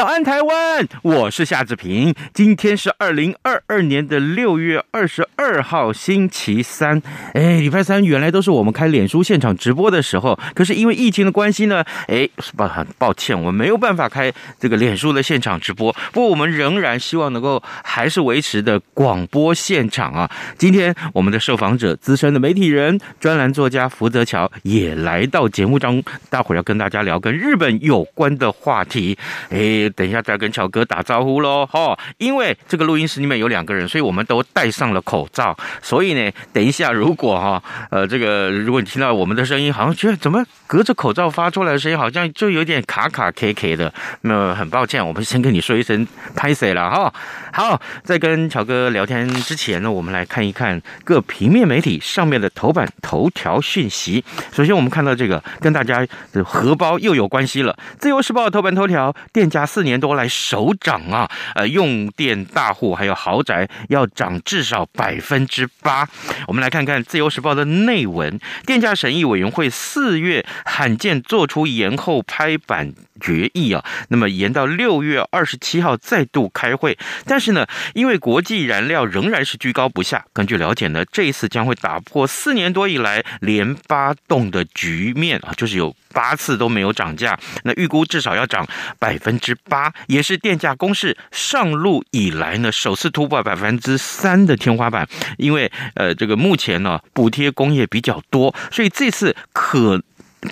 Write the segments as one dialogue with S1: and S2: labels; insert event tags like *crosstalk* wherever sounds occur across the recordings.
S1: 早安，台湾！我是夏志平。今天是二零二二年的六月二十二号，星期三。哎，礼拜三原来都是我们开脸书现场直播的时候，可是因为疫情的关系呢，哎，抱很抱歉，我们没有办法开这个脸书的现场直播。不过我们仍然希望能够还是维持的广播现场啊。今天我们的受访者，资深的媒体人、专栏作家福泽桥也来到节目中，待会儿要跟大家聊跟日本有关的话题。哎。等一下再跟乔哥打招呼喽，哈！因为这个录音室里面有两个人，所以我们都戴上了口罩。所以呢，等一下如果哈，呃，这个如果你听到我们的声音，好像觉得怎么隔着口罩发出来的声音好像就有点卡卡 K K 的，那很抱歉，我们先跟你说一声拍谢了哈。好，在跟乔哥聊天之前呢，我们来看一看各平面媒体上面的头版头条讯息。首先，我们看到这个跟大家的荷包又有关系了，《自由时报》头版头条，电价四年多来首涨啊！呃，用电大户还有豪宅要涨至少百分之八。我们来看看《自由时报》的内文：电价审议委员会四月罕见做出延后拍板。决议啊，那么延到六月二十七号再度开会，但是呢，因为国际燃料仍然是居高不下，根据了解呢，这一次将会打破四年多以来连八冻的局面啊，就是有八次都没有涨价，那预估至少要涨百分之八，也是电价公示上路以来呢首次突破百分之三的天花板，因为呃这个目前呢补贴工业比较多，所以这次可。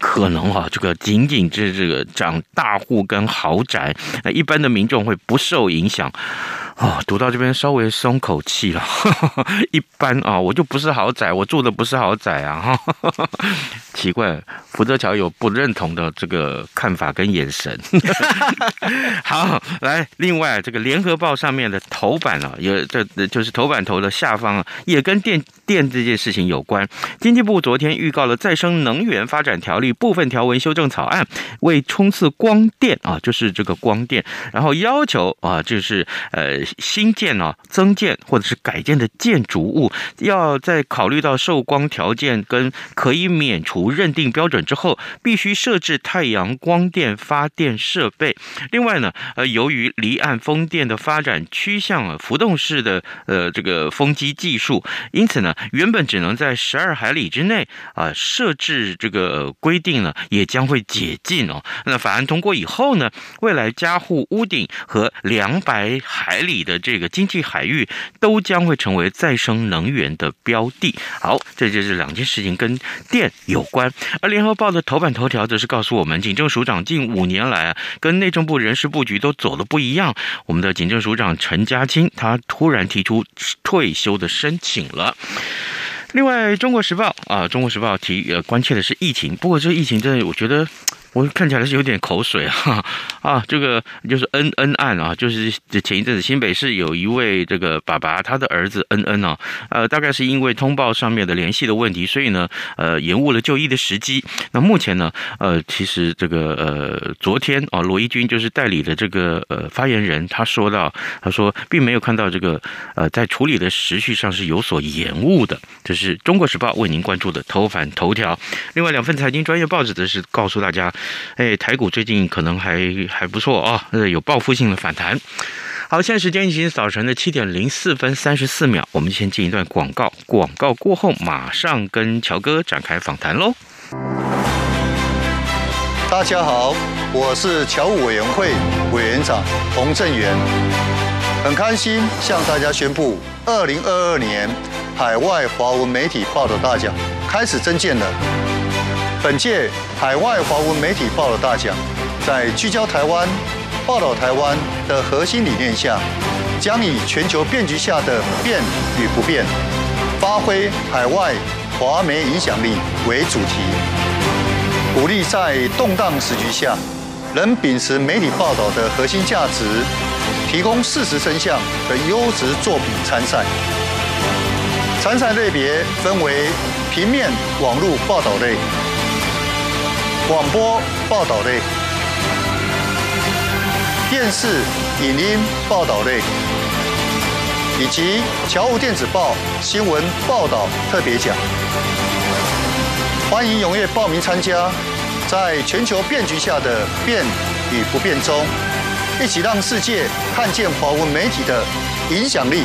S1: 可能哈、啊，这个仅仅这这个涨大户跟豪宅，那一般的民众会不受影响。哦，读到这边稍微松口气了。*laughs* 一般啊，我就不是豪宅，我住的不是豪宅啊。*laughs* 奇怪，福泽乔有不认同的这个看法跟眼神。*laughs* 好，来，另外这个联合报上面的头版啊，有这就是头版头的下方啊，也跟电电这件事情有关。经济部昨天预告了再生能源发展条例部分条文修正草案，为冲刺光电啊，就是这个光电，然后要求啊，就是呃。新建啊、增建或者是改建的建筑物，要在考虑到受光条件跟可以免除认定标准之后，必须设置太阳光电发电设备。另外呢，呃，由于离岸风电的发展趋向了浮动式的呃这个风机技术，因此呢，原本只能在十二海里之内啊设置这个规定呢，也将会解禁哦。那法案通过以后呢，未来加户屋顶和两百海里。你的这个经济海域都将会成为再生能源的标的。好，这就是两件事情跟电有关。而联合报的头版头条则是告诉我们，警政署长近五年来啊，跟内政部人事布局都走的不一样。我们的警政署长陈家清，他突然提出退休的申请了。另外，中国时报啊，中国时报提呃关切的是疫情，不过这疫情真的，我觉得。我看起来是有点口水啊 *laughs* 啊！这个就是恩恩案啊，就是前一阵子新北市有一位这个爸爸，他的儿子恩恩啊，呃，大概是因为通报上面的联系的问题，所以呢，呃，延误了就医的时机。那目前呢，呃，其实这个呃，昨天啊，罗一军就是代理的这个呃发言人，他说到，他说并没有看到这个呃在处理的时序上是有所延误的。这是中国时报为您关注的头版头条。另外两份财经专业报纸则是告诉大家。哎，台股最近可能还还不错啊，呃，有报复性的反弹。好，现在时间已经早晨的七点零四分三十四秒，我们先进一段广告，广告过后马上跟乔哥展开访谈喽。
S2: 大家好，我是侨务委员会委员长洪正元，很开心向大家宣布，二零二二年海外华文媒体报道大奖开始征件了。本届海外华文媒体报道大奖，在聚焦台湾、报道台湾的核心理念下，将以全球变局下的变与不变，发挥海外华媒影响力为主题，鼓励在动荡时局下，仍秉持媒体报道的核心价值，提供事实真相的优质作品参赛。参赛类别分为平面、网络报道类、广播报道类、电视、影音报道类。以及侨务电子报新闻报道特别奖，欢迎踊跃报名参加。在全球变局下的变与不变中，一起让世界看见华文媒体的影响力。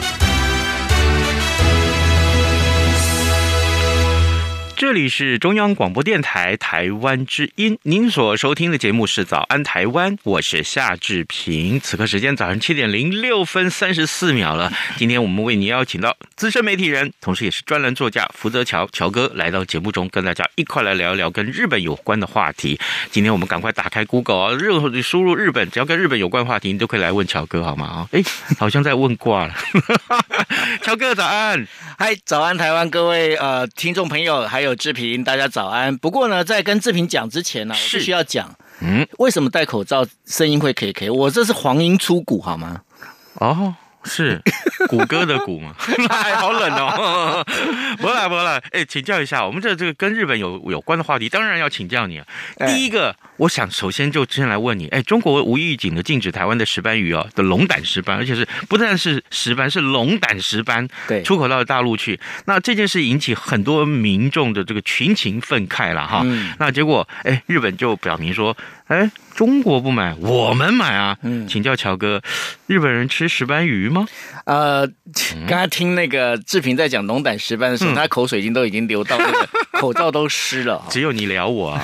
S1: 这里是中央广播电台台湾之音，您所收听的节目是《早安台湾》，我是夏志平。此刻时间早上七点零六分三十四秒了。今天我们为您邀请到资深媒体人，同时也是专栏作家福泽乔乔哥来到节目中，跟大家一块来聊一聊跟日本有关的话题。今天我们赶快打开 Google 啊，任何你输入日本，只要跟日本有关话题，你都可以来问乔哥，好吗？啊，哎，好像在问卦了。*laughs* 乔哥早安，
S3: 嗨，早安，台湾各位呃听众朋友，还有。志平，大家早安。不过呢，在跟志平讲之前呢，我必须要讲，嗯，为什么戴口罩声音会 K K？我这是黄莺出谷，好吗？
S1: 哦。是谷歌的谷吗？*laughs* 哎，好冷哦！*laughs* 不啦不啦，哎，请教一下，我们这这个跟日本有有关的话题，当然要请教你啊。第一个，我想首先就先来问你，哎，中国无预警的禁止台湾的石斑鱼哦的龙胆石斑，而且是不但是石斑，是龙胆石斑，对，出口到大陆去。那这件事引起很多民众的这个群情愤慨了哈。那结果，哎，日本就表明说，哎。中国不买，我们买啊！嗯，请教乔哥，日本人吃石斑鱼吗？
S3: 呃，刚才听那个志平在讲龙胆石斑的时候，嗯、他口水已经都已经流到那个口罩都湿了。*laughs*
S1: 只有你聊我啊！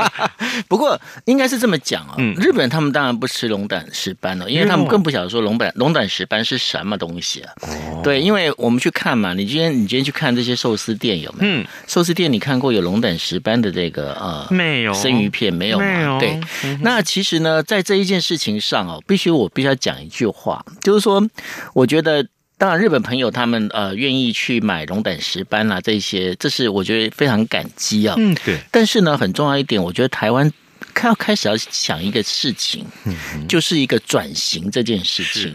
S1: *laughs*
S3: 不过应该是这么讲啊、哦，嗯、日本人他们当然不吃龙胆石斑了，因为他们更不晓得说龙胆龙胆石斑是什么东西啊。哦、对，因为我们去看嘛，你今天你今天去看这些寿司店有没有？嗯，寿司店你看过有龙胆石斑的这个呃没有生鱼片没有吗？没有。对。嗯那其实呢，在这一件事情上哦，必须我必须要讲一句话，就是说，我觉得，当然日本朋友他们呃愿意去买龙胆石斑啊，这些，这是我觉得非常感激啊。嗯，对。但是呢，很重要一点，我觉得台湾。要开始要想一个事情，就是一个转型这件事情。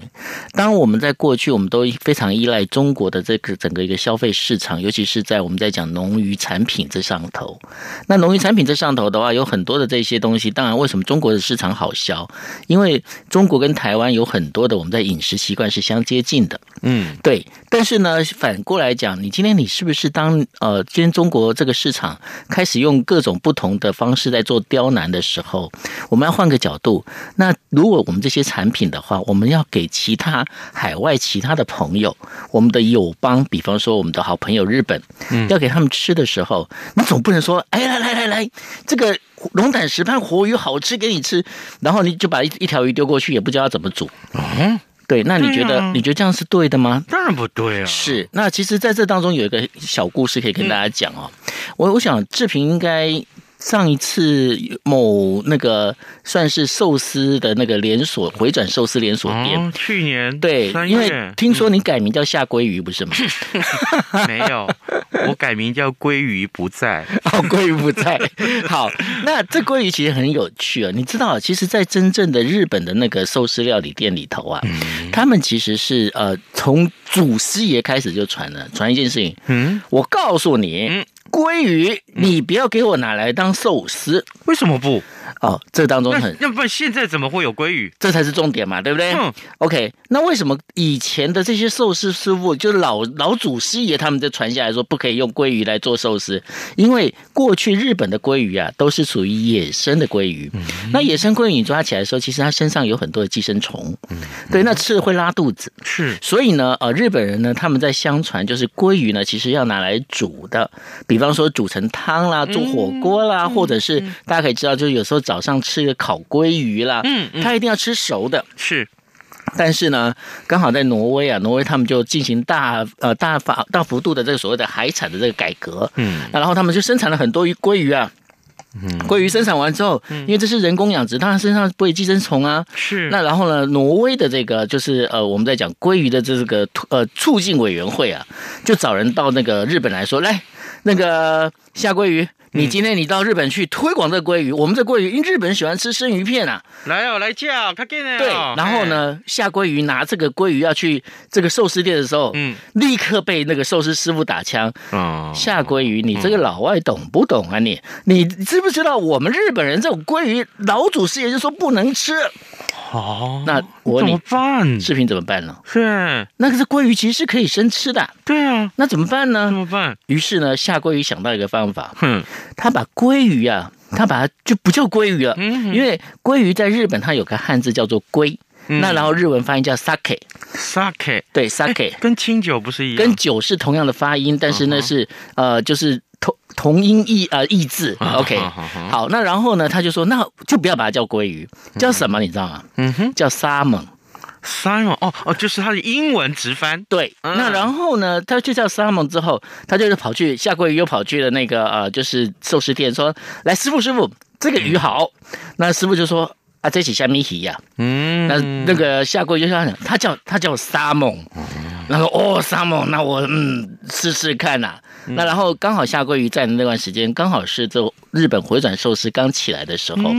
S3: 当我们在过去，我们都非常依赖中国的这个整个一个消费市场，尤其是在我们在讲农渔产品这上头。那农渔产品这上头的话，有很多的这些东西。当然，为什么中国的市场好销？因为中国跟台湾有很多的我们在饮食习惯是相接近的。嗯，对。但是呢，反过来讲，你今天你是不是当呃，今天中国这个市场开始用各种不同的方式在做刁难的时候，我们要换个角度。那如果我们这些产品的话，我们要给其他海外其他的朋友，我们的友邦，比方说我们的好朋友日本，要给他们吃的时候，你总不能说，哎，来来来来，这个龙胆石斑活鱼好吃，给你吃，然后你就把一一条鱼丢过去，也不知道怎么煮。嗯，对，那你觉得你觉得这样是对的吗？
S1: 当然不对啊。
S3: 是，那其实在这当中有一个小故事可以跟大家讲哦。我我想志平应该。上一次某那个算是寿司的那个连锁回转寿司连锁店，
S1: 哦，去年
S3: 对，因为听说你改名叫夏鲑鱼不是吗？*laughs*
S1: 没有，我改名叫鲑鱼不在。*laughs*
S3: 哦，鲑鱼不在。好，那这鲑鱼其实很有趣啊，你知道，其实，在真正的日本的那个寿司料理店里头啊，嗯、他们其实是呃从祖师爷开始就传了传一件事情。嗯，我告诉你。嗯鲑鱼你不要给我拿来当寿司，
S1: 为什么不？
S3: 哦，这当中很，
S1: 要不然现在怎么会有鲑鱼？
S3: 这才是重点嘛，对不对？嗯，OK。那为什么以前的这些寿司师傅，就是老老祖师爷他们就传下来说不可以用鲑鱼来做寿司？因为过去日本的鲑鱼啊，都是属于野生的鲑鱼。嗯、那野生鲑鱼你抓起来的时候，其实它身上有很多的寄生虫。嗯，对，那吃了会拉肚子。是，所以呢，呃，日本人呢，他们在相传就是鲑鱼呢，其实要拿来煮的，比方说煮成汤啦，做火锅啦，嗯、或者是大家可以知道，就是有时候。早上吃一个烤鲑鱼啦，嗯，他一定要吃熟的，是。但是呢，刚好在挪威啊，挪威他们就进行大呃大法大幅度的这个所谓的海产的这个改革，嗯，那然后他们就生产了很多鱼鲑鱼啊，嗯，鲑鱼生产完之后，因为这是人工养殖，它身上不会寄生虫啊，是。那然后呢，挪威的这个就是呃我们在讲鲑鱼的这个呃促进委员会啊，就找人到那个日本来说，来那个夏鲑鱼。你今天你到日本去推广这个鲑鱼，我们这鲑鱼，因为日本人喜欢吃生鱼片啊，来哦，来叫，快给呢。对，然后呢，下鲑鱼拿这个鲑鱼要去这个寿司店的时候，嗯，立刻被那个寿司师傅打枪。哦，下鲑鱼，你这个老外懂不懂啊？你，你知不知道我们日本人这种鲑鱼，老祖师爷就说不能吃。哦，那我怎么办？视频怎么办呢？是，那个是鲑鱼，其实是可以生吃的。对啊，那怎么办呢？怎么办？于是呢，下鲑鱼想到一个方法，哼，他把鲑鱼啊，他把它就不叫鲑鱼了，嗯，因为鲑鱼在日本它有个汉字叫做鲑，那然后日文发音叫 sake，sake，对，sake，跟清酒不是一样，跟酒是同样的发音，但是那是呃就是。同同音异呃异字，OK，好，那然后呢，他就说，那就不要把它叫鲑鱼，叫什么？你知道吗？嗯哼，叫 salmon，salmon，哦哦，就是它的英文直翻。对，那然后呢，他就叫 salmon 之后，他就是跑去下鲑鱼，又跑去了那个呃，就是寿司店，说，来师傅师傅，这个鱼好。那师傅就说，啊，这是虾米鱼呀？嗯，那那个下鲑鱼就说，他叫他叫 salmon，然后哦 salmon，那我嗯试试看呐。那然后刚好下鲑鱼在的那段时间，刚好是这日本回转寿司刚起来的时候，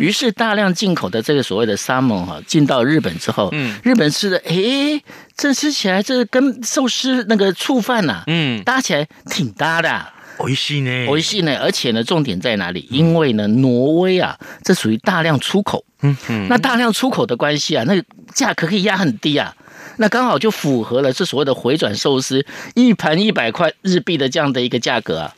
S3: 于是大量进口的这个所谓的 salmon 哈进到日本之后，日本吃的诶，这吃起来这跟寿司那个醋饭呐，嗯，搭起来挺搭的，美味しい呢，美味しい呢，而且呢，重点在哪里？因为呢，挪威啊，这属于大量出口，嗯嗯，那大量出口的关系啊，那个价格可以压很低啊。 那刚好就符合了这所谓的回转寿司一盘一百块日币的这样的一个价格啊，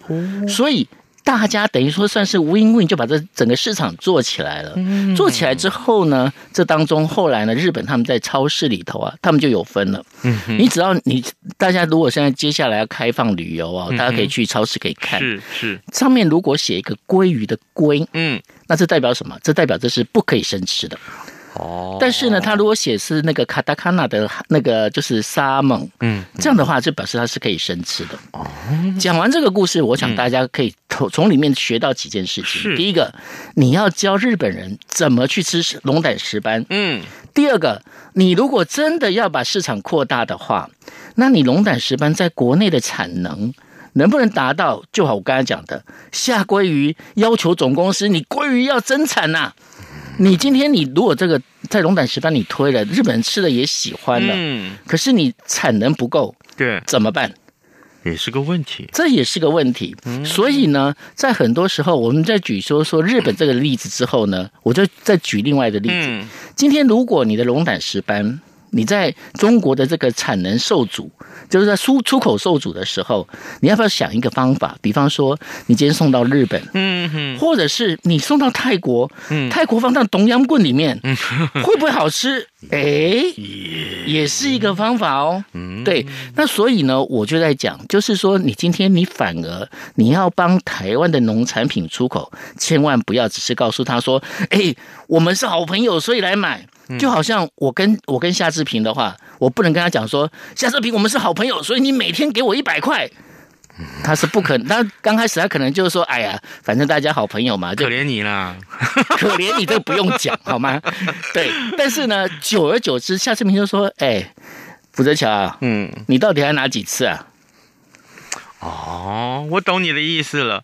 S3: 所以大家等于说算是 win win 就把这整个市场做起来了。做起来之后呢，这当中后来呢，日本他们在超市里头啊，他们就有分了。你只要你大家如果现在接下来要开放旅游啊，大家可以去超市可以看，是是上面如果写一个鲑鱼的鲑，嗯，那这代表什么？这代表这是不可以生吃的。哦，但是呢，他如果写是那个卡达卡纳的那个就是沙蒙，嗯，这样的话就表示它是可以生吃的。哦，讲完这个故事，我想大家可以从从里面学到几件事情。第一个，你要教日本人怎么去吃龙胆石斑。嗯。第二个，你如果真的要把市场扩大的话，那你龙胆石斑在国内的产能能不能达到？就好，我刚才讲的，下鲑鱼要求总公司，你鲑鱼要增产呐、啊。你今天你如果这个在龙胆石斑你推了，日本人吃了也喜欢了，嗯，可是你产能不够，对，怎么办？也是个问题，这也是个问题。嗯，所以呢，在很多时候，我们在举说说日本这个例子之后呢，我就再举另外的例子。嗯，今天如果你的龙胆石斑，你在中国的这个产能受阻。就是在出出口受阻的时候，你要不要想一个方法？比方说，你今天送到日本，嗯哼，或者是你送到泰国，嗯，泰国放到冬阴棍里面，嗯，会不会好吃？哎，也是一个方法哦。嗯，对。那所以呢，我就在讲，就是说，你今天你反而你要帮台湾的农产品出口，千万不要只是告诉他说，哎，我们是好朋友，所以来买。就好像我跟我跟夏志平的话，我不能跟他讲说，夏志平，我们是好朋友，所以你每天给我一百块，他是不可能。他刚开始他可能就是说，哎呀，反正大家好朋友嘛，就可怜你啦，可怜你都不用讲好吗？*laughs* 对，但是呢，久而久之，夏志平就说，哎，福泽桥啊，嗯，你到底还拿几次啊？
S1: 哦，我懂你的意思了。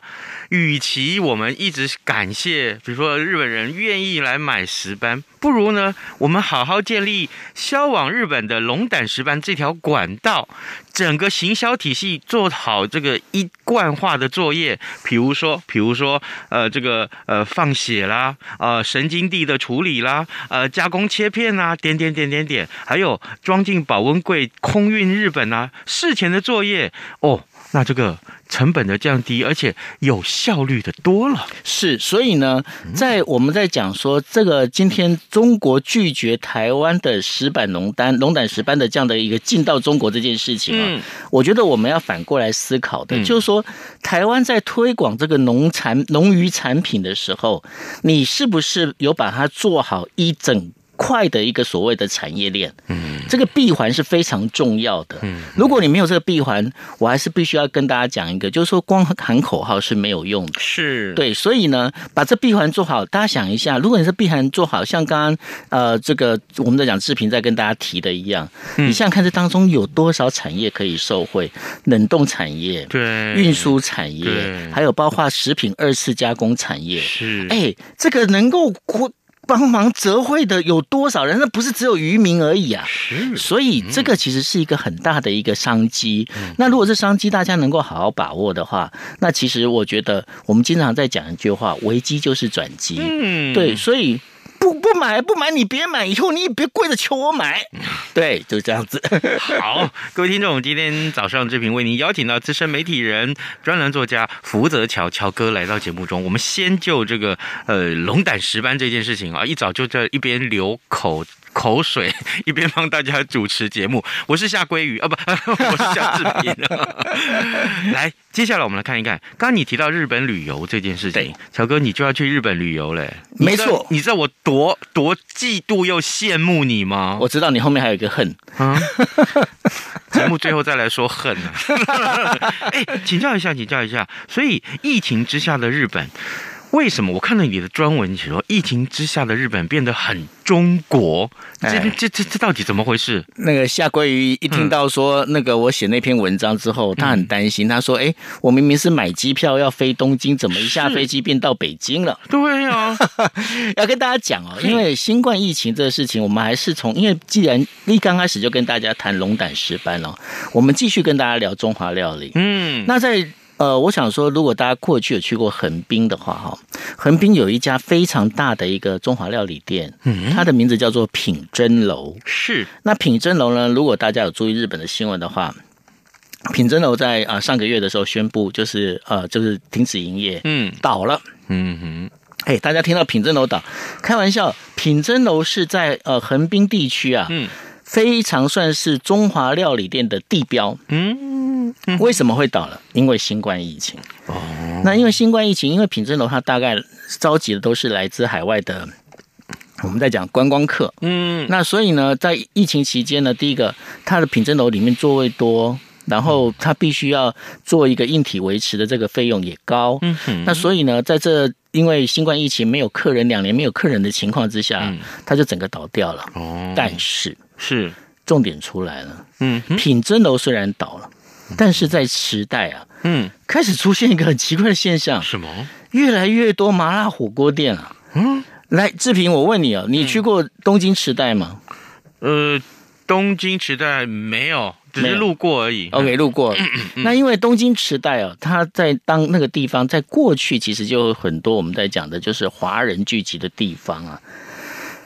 S1: 与其我们一直感谢，比如说日本人愿意来买石斑，不如呢，我们好好建立销往日本的龙胆石斑这条管道，整个行销体系做好这个一贯化的作业。比如说，比如说，呃，这个呃放血啦，呃神经地的处理啦，呃加工切片啦，点点点点点，还有装进保温柜空运日本啊，事前的作业哦。那这个成本的降低，而且有效率的多了。
S3: 是，所以呢，在我们在讲说这个今天中国拒绝台湾的石板龙丹、龙胆石斑的这样的一个进到中国这件事情啊，嗯、我觉得我们要反过来思考的，嗯、就是说台湾在推广这个农产、农渔产品的时候，你是不是有把它做好一整块的一个所谓的产业链，嗯，这个闭环是非常重要的。嗯，如果你没有这个闭环，我还是必须要跟大家讲一个，就是说光喊口号是没有用的。
S1: 是。
S3: 对，所以呢，把这闭环做好，大家想一下，如果你是闭环做好，像刚刚呃这个我们在讲视频在跟大家提的一样，嗯、你想想看这当中有多少产业可以受惠？冷冻产
S1: 业，
S3: 对，运输产
S1: 业，
S3: 还有包括食品二次加工产业，
S1: 是，
S3: 哎，这个能够帮忙折惠的有多少人？那不是只有渔民而已啊！
S1: 是，
S3: 所以这个其实是一个很大的一个商机。那如果这商机大家能够好好把握的话，那其实我觉得我们经常在讲一句话：危机就是转机。嗯，对，所以。不不买不买，你别买，以后你也别跪着求我买。对，就这样子。
S1: 好，各位听众，今天早上这频为您邀请到资深媒体人、专栏作家福泽乔乔哥来到节目中。我们先就这个呃龙胆石斑这件事情啊，一早就在一边流口。口水 *laughs* 一边帮大家主持节目，我是夏鲑鱼啊，不，*laughs* 我是夏志平。*laughs* 来，接下来我们来看一看，刚刚你提到日本旅游这件事情，乔哥你就要去日本旅游嘞？
S3: 没错，
S1: 你知道我多多嫉妒又羡慕你吗？
S3: 我知道你后面还有一个恨啊。
S1: 节目最后再来说恨呢。哎，请教一下，请教一下，所以疫情之下的日本。为什么我看到你的专文写说，疫情之下的日本变得很中国？这这这这到底怎么回事？
S3: 那个夏鲑鱼一听到说那个我写那篇文章之后，他很担心。他说：“哎，我明明是买机票要飞东京，怎么一下飞机变到北京了？”
S1: 对啊，*laughs*
S3: 要跟大家讲哦，因为新冠疫情这个事情，我们还是从因为既然一刚开始就跟大家谈龙胆石斑了，我们继续跟大家聊中华料理。嗯，那在。呃，我想说，如果大家过去有去过横滨的话，哈，横滨有一家非常大的一个中华料理店，嗯，它的名字叫做品珍楼。
S1: 是，
S3: 那品珍楼呢？如果大家有注意日本的新闻的话，品珍楼在啊上个月的时候宣布，就是呃，就是停止营业，嗯，倒了，嗯哼，哎，大家听到品珍楼倒，开玩笑，品珍楼是在呃横滨地区啊，嗯，非常算是中华料理店的地标，嗯。为什么会倒了？因为新冠疫情。哦，那因为新冠疫情，因为品珍楼它大概召集的都是来自海外的，我们在讲观光客。嗯，那所以呢，在疫情期间呢，第一个，它的品珍楼里面座位多，然后它必须要做一个硬体维持的这个费用也高。嗯哼，那所以呢，在这因为新冠疫情没有客人两年没有客人的情况之下，它就整个倒掉了。哦，但是是重点出来了。嗯，品珍楼虽然倒了。但是在池袋啊，嗯，开始出现一个很奇怪的现象，
S1: 什么？
S3: 越来越多麻辣火锅店啊。嗯，来志平，我问你啊，你去过东京池袋吗？
S1: 呃，东京池袋没有，只是路过而已。
S3: OK，路过。那因为东京池袋哦，它在当那个地方，在过去其实就有很多我们在讲的，就是华人聚集的地方啊。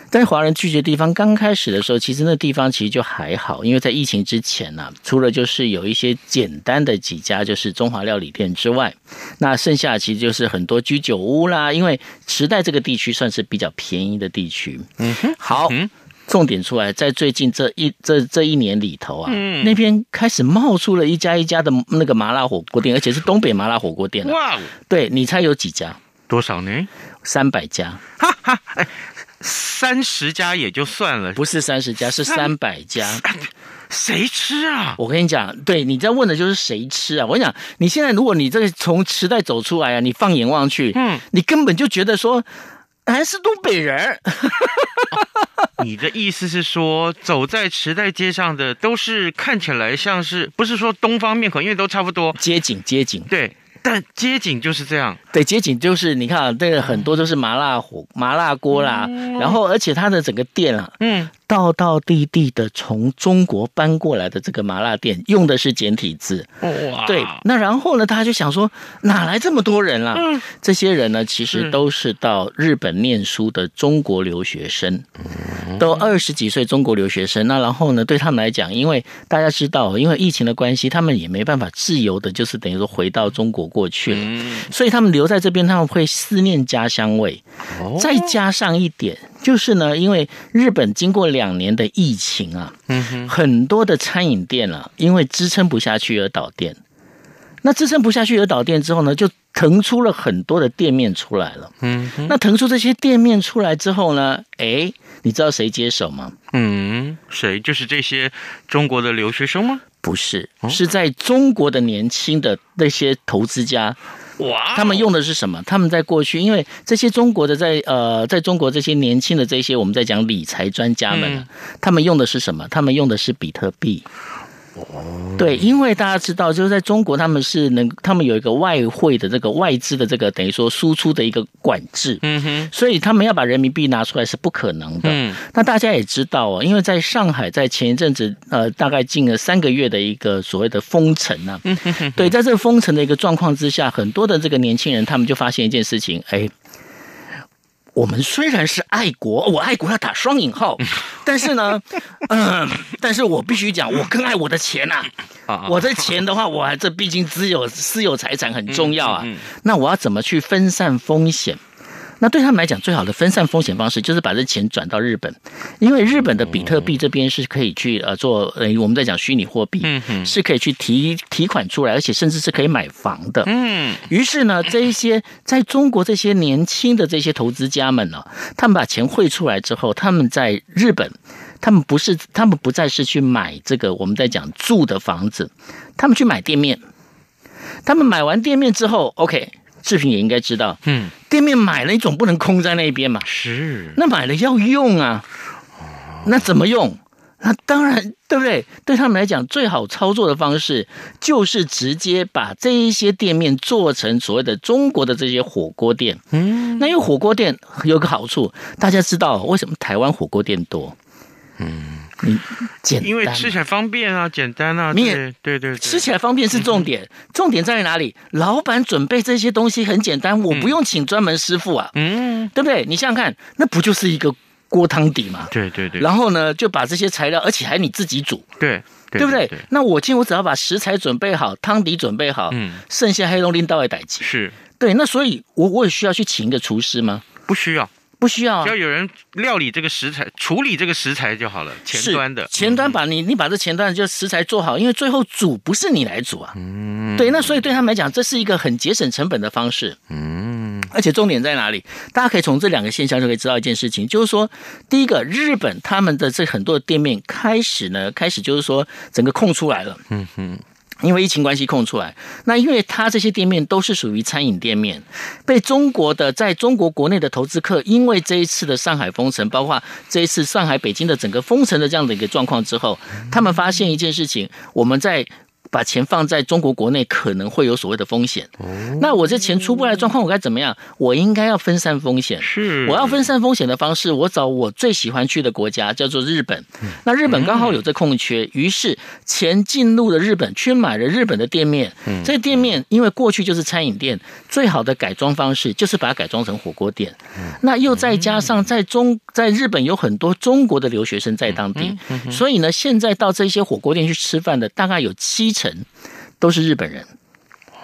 S3: 在华人聚集的地方，刚开始的时候，其实那地方其实就还好，因为在疫情之前呢、啊，除了就是有一些简单的几家就是中华料理店之外，那剩下其实就是很多居酒屋啦。因为池袋这个地区算是比较便宜的地区。嗯哼，好，重点出来，在最近这一这这一年里头啊，嗯、那边开始冒出了一家一家的那个麻辣火锅店，而且是东北麻辣火锅店。哇，对，你猜有几家？
S1: 多少呢？
S3: 三百家。
S1: 哈哈，哎。三十家也就算了，
S3: 不是三十家，是三百家。
S1: 谁吃啊？
S3: 我跟你讲，对，你在问的就是谁吃啊？我跟你讲，你现在如果你这个从时代走出来啊，你放眼望去，嗯，你根本就觉得说还是东北人。*laughs*
S1: 你的意思是说，走在池袋街上的都是看起来像是，不是说东方面孔，因为都差不多。
S3: 街景，街景，
S1: 对。但街景就是这样，
S3: 对，街景就是你看，这个很多都是麻辣火、麻辣锅啦，嗯、然后而且它的整个店啊，嗯。道道地地的从中国搬过来的这个麻辣店，用的是简体字。哇！对，那然后呢，大家就想说，哪来这么多人啦？嗯，这些人呢，其实都是到日本念书的中国留学生，都二十几岁中国留学生。那然后呢，对他们来讲，因为大家知道，因为疫情的关系，他们也没办法自由的，就是等于说回到中国过去了。所以他们留在这边，他们会思念家乡味。再加上一点。就是呢，因为日本经过两年的疫情啊，嗯哼，很多的餐饮店啊，因为支撑不下去而倒店。那支撑不下去而倒店之后呢，就腾出了很多的店面出来了。嗯哼，那腾出这些店面出来之后呢，哎，你知道谁接手吗？
S1: 嗯，谁？就是这些中国的留学生吗？
S3: 不是，是在中国的年轻的那些投资家。哇！他们用的是什么？他们在过去，因为这些中国的在呃，在中国这些年轻的这些我们在讲理财专家们，嗯、他们用的是什么？他们用的是比特币。哦，对，因为大家知道，就是在中国，他们是能，他们有一个外汇的这个外资的这个等于说输出的一个管制，嗯哼，所以他们要把人民币拿出来是不可能的。嗯，那大家也知道哦，因为在上海，在前一阵子，呃，大概进了三个月的一个所谓的封城啊，嗯哼哼，对，在这个封城的一个状况之下，很多的这个年轻人，他们就发现一件事情，哎。我们虽然是爱国，我爱国要打双引号，但是呢，*laughs* 嗯，但是我必须讲，我更爱我的钱呐、啊。我的钱的话，我还这毕竟只有私有财产很重要啊。那我要怎么去分散风险？那对他们来讲，最好的分散风险方式就是把这钱转到日本，因为日本的比特币这边是可以去呃做呃我们在讲虚拟货币，嗯是可以去提提款出来，而且甚至是可以买房的。嗯，于是呢，这一些在中国这些年轻的这些投资家们呢，他们把钱汇出来之后，他们在日本，他们不是他们不再是去买这个我们在讲住的房子，他们去买店面，他们买完店面之后，OK。志平也应该知道，嗯，店面买了，你总不能空在那边嘛。是，那买了要用啊，那怎么用？那当然，对不对？对他们来讲，最好操作的方式就是直接把这一些店面做成所谓的中国的这些火锅店。嗯，那因为火锅店有个好处，大家知道为什么台湾火锅店多？嗯。你简单，
S1: 因为吃起来方便啊，简单啊。你也对对对，
S3: 吃起来方便是重点，重点在于哪里？老板准备这些东西很简单，我不用请专门师傅啊，嗯，对不对？你想想看，那不就是一个锅汤底嘛？
S1: 对对对。
S3: 然后呢，就把这些材料，而且还你自己煮，
S1: 对
S3: 对不对？那我今天我只要把食材准备好，汤底准备好，嗯，剩下黑龙拎到位代机
S1: 是
S3: 对。那所以，我我也需要去请一个厨师吗？
S1: 不需要。
S3: 不需要，
S1: 只要有人料理这个食材，处理这个食材就好了。前端的，
S3: 前端把你你把这前端就食材做好，因为最后煮不是你来煮啊。嗯，对，那所以对他们来讲，这是一个很节省成本的方式。嗯，而且重点在哪里？大家可以从这两个现象就可以知道一件事情，就是说，第一个，日本他们的这很多的店面开始呢，开始就是说整个空出来了。嗯哼。因为疫情关系空出来，那因为他这些店面都是属于餐饮店面，被中国的在中国国内的投资客，因为这一次的上海封城，包括这一次上海、北京的整个封城的这样的一个状况之后，他们发现一件事情，我们在。把钱放在中国国内可能会有所谓的风险。那我这钱出不来的状况，我该怎么样？我应该要分散风险。是，我要分散风险的方式，我找我最喜欢去的国家，叫做日本。那日本刚好有这空缺，于是钱进入了日本，去买了日本的店面。这店面因为过去就是餐饮店，最好的改装方式就是把它改装成火锅店。那又再加上在中在日本有很多中国的留学生在当地，所以呢，现在到这些火锅店去吃饭的大概有七成。都是日本人，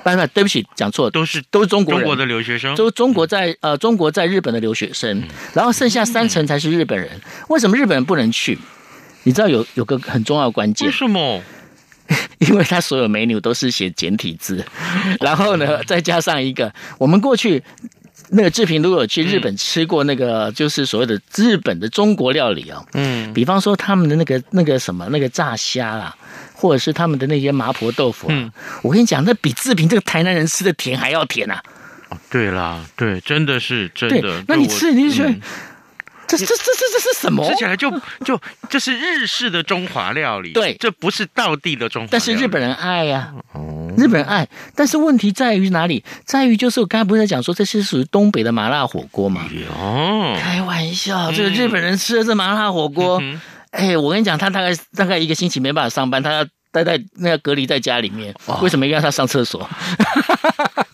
S3: 不不，对不起，讲错了，
S1: 都是
S3: 都是中国人，
S1: 中国的留学生，
S3: 都中国在呃中国在日本的留学生，然后剩下三成才是日本人。为什么日本人不能去？你知道有有个很重要的关键，
S1: 为什么？*laughs*
S3: 因为他所有 menu 都是写简体字，然后呢，再加上一个，我们过去那个志平如果有去日本吃过那个，就是所谓的日本的中国料理啊，嗯，比方说他们的那个那个什么那个炸虾啊。或者是他们的那些麻婆豆腐，嗯，我跟你讲，那比志平这个台南人吃的甜还要甜啊！
S1: 哦，对啦，对，真的是真的。
S3: 那你吃，你就觉得这这这这这是什么？
S1: 吃起来就就这是日式的中华料理，
S3: 对，
S1: 这不是道地的中华料理。
S3: 但是日本人爱呀、啊，日本人爱。但是问题在于哪里？在于就是我刚才不是在讲说这是属于东北的麻辣火锅吗？
S1: 哦，
S3: 开玩笑，这个日本人吃的这麻辣火锅，我跟你讲，他大概大概一个星期没办法上班，他要。待在那个隔离在家里面，为什么要让他上厕所？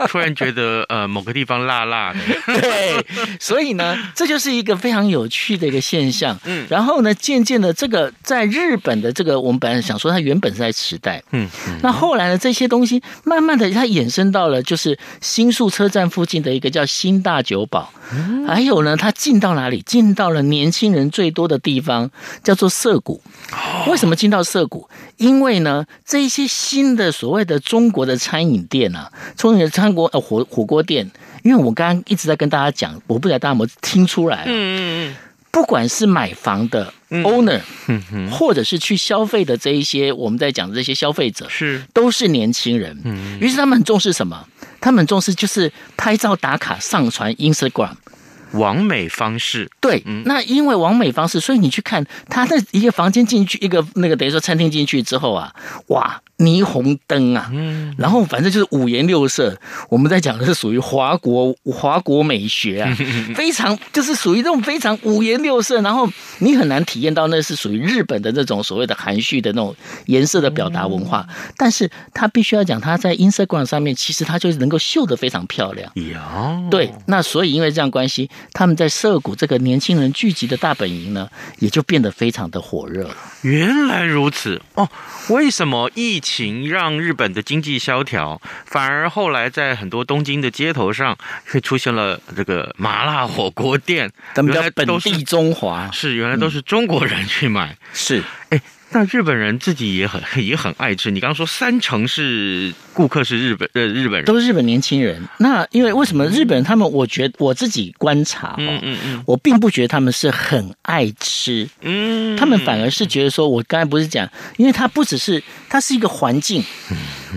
S3: *laughs*
S1: 突然觉得呃某个地方辣辣的。
S3: 对，所以呢，这就是一个非常有趣的一个现象。嗯，然后呢，渐渐的，这个在日本的这个，我们本来想说它原本是在池袋，嗯，那后来呢，这些东西慢慢的它衍生到了就是新宿车站附近的一个叫新大久保，还有呢，它进到哪里？进到了年轻人最多的地方，叫做涩谷。为什么进到涩谷？因为呢，这一些新的所谓的中国的餐饮店啊，中国的餐火火锅店，因为我刚刚一直在跟大家讲，我不知道大家有没有听出来？嗯嗯嗯，不管是买房的 owner，或者是去消费的这一些我们在讲的这些消费者，是都是年轻人。嗯，于是他们很重视什么？他们很重视就是拍照打卡上传 Instagram。
S1: 网美方式，
S3: 对，嗯、那因为完美方式，所以你去看他的一个房间进去，一个那个等于说餐厅进去之后啊，哇。霓虹灯啊，嗯，然后反正就是五颜六色。我们在讲的是属于华国华国美学啊，*laughs* 非常就是属于这种非常五颜六色。然后你很难体验到那是属于日本的那种所谓的含蓄的那种颜色的表达文化。但是他必须要讲，他在 Instagram 上面，其实他就能够秀得非常漂亮。
S1: 有
S3: 对，那所以因为这样关系，他们在涩谷这个年轻人聚集的大本营呢，也就变得非常的火热了。
S1: 原来如此哦，为什么疫情让日本的经济萧条，反而后来在很多东京的街头上却出现了这个麻辣火锅店？
S3: 原来本地中华
S1: 是原来都是中国人去买，
S3: 是
S1: 哎。那日本人自己也很 *laughs* 也很爱吃。你刚刚说三成是顾客是日本呃日本人，
S3: 都是日本年轻人。那因为为什么日本人他们？我觉得我自己观察，嗯嗯嗯，我并不觉得他们是很爱吃，嗯，他们反而是觉得说，我刚才不是讲，因为它不只是它是一个环境，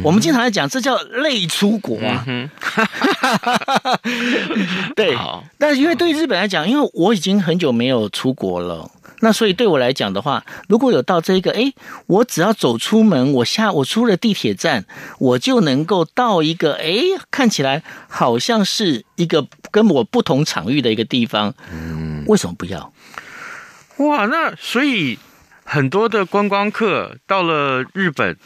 S3: 我们经常在讲，这叫累出国啊，*laughs* *laughs* 对，但是因为对日本来讲，因为我已经很久没有出国了。那所以对我来讲的话，如果有到这个，哎，我只要走出门，我下我出了地铁站，我就能够到一个，哎，看起来好像是一个跟我不同场域的一个地方。嗯，为什么不要？
S1: 哇，那所以很多的观光客到了日本。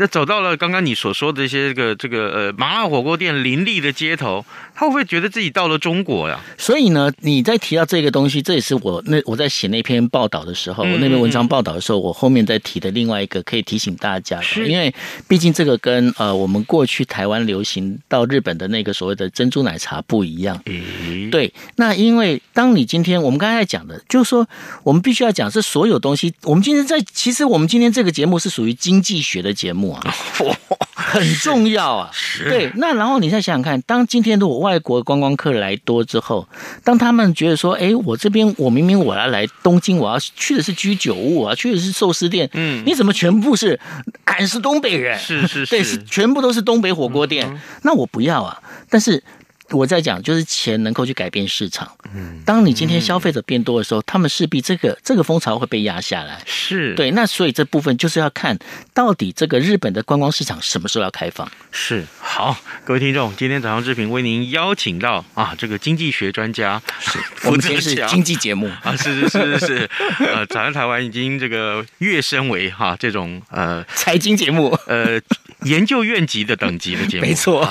S1: 那走到了刚刚你所说的一些这个这个呃麻辣火锅店林立的街头，他会不会觉得自己到了中国呀？
S3: 所以呢，你在提到这个东西，这也是我那我在写那篇报道的时候，嗯、我那篇文章报道的时候，我后面在提的另外一个可以提醒大家的，因为毕竟这个跟呃我们过去台湾流行到日本的那个所谓的珍珠奶茶不一样。嗯、对，那因为当你今天我们刚才讲的，就是说我们必须要讲是所有东西，我们今天在其实我们今天这个节目是属于经济学的节目。*laughs* 很重要啊！对，那然后你再想想看，当今天如果外国观光客来多之后，当他们觉得说，哎，我这边我明明我要来东京，我要去的是居酒屋啊，去的是寿司店，嗯，你怎么全部是俺是东北人？
S1: 是是是，
S3: 对，是全部都是东北火锅店，嗯、那我不要啊！但是。我在讲，就是钱能够去改变市场。嗯，当你今天消费者变多的时候，他们势必这个这个风潮会被压下来。
S1: 是
S3: 对，那所以这部分就是要看到底这个日本的观光市场什么时候要开放。
S1: 是好，各位听众，今天早上之平为您邀请到啊，这个经济学专家，
S3: 是我们 *laughs* 今天是经济节目
S1: 啊，是是是是是，呃，早上台湾已经这个跃升为哈这种呃
S3: 财经节目，
S1: 呃研究院级的等级的节目，
S3: 没错，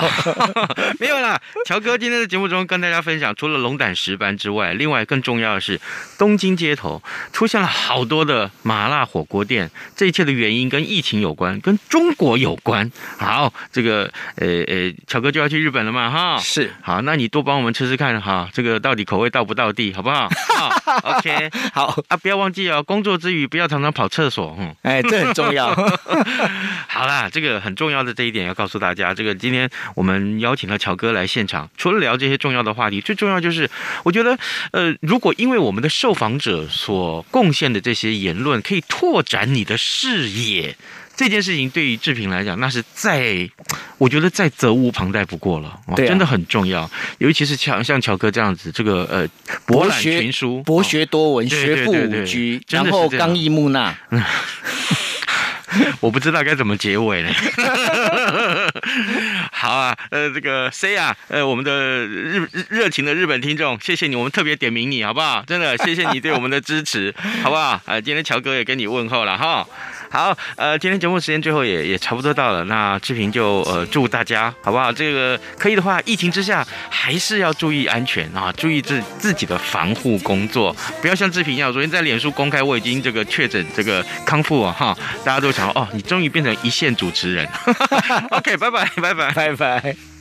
S3: *laughs*
S1: 没有啦，*laughs* 乔哥。今天的节目中跟大家分享，除了龙胆石斑之外，另外更重要的是，东京街头出现了好多的麻辣火锅店。这一切的原因跟疫情有关，跟中国有关。好，这个呃呃，乔哥就要去日本了嘛，哈，
S3: 是。
S1: 好，那你多帮我们吃吃看哈，这个到底口味到不到地，好不好？*laughs* 好，OK，*laughs* 好啊，不要忘记哦，工作之余不要常常跑厕所，嗯，
S3: 哎，这很重要。*laughs*
S1: 好啦，这个很重要的这一点要告诉大家，这个今天我们邀请了乔哥来现场。除了聊这些重要的话题，最重要就是，我觉得，呃，如果因为我们的受访者所贡献的这些言论，可以拓展你的视野。这件事情对于志平来讲，那是再我觉得再责无旁贷不过了，
S3: 对啊、
S1: 真的很重要。尤其是像像乔哥这样子，这个呃博览群书、
S3: 博学多闻、
S1: 哦、
S3: 学富五车，然后刚毅木讷。*laughs*
S1: 我不知道该怎么结尾呢。*laughs* 好啊，呃，这个 C 啊，呃，我们的日热情的日本听众，谢谢你，我们特别点名你，好不好？真的，谢谢你对我们的支持，好不好？呃，今天乔哥也跟你问候了哈。好，呃，今天节目时间最后也也差不多到了，那志平就呃祝大家好不好？这个可以的话，疫情之下还是要注意安全啊，注意自自己的防护工作，不要像志平一样，昨天在脸书公开我已经这个确诊这个康复啊哈，大家都想哦，你终于变成一线主持人。*laughs* OK，拜拜，拜拜，
S3: 拜拜。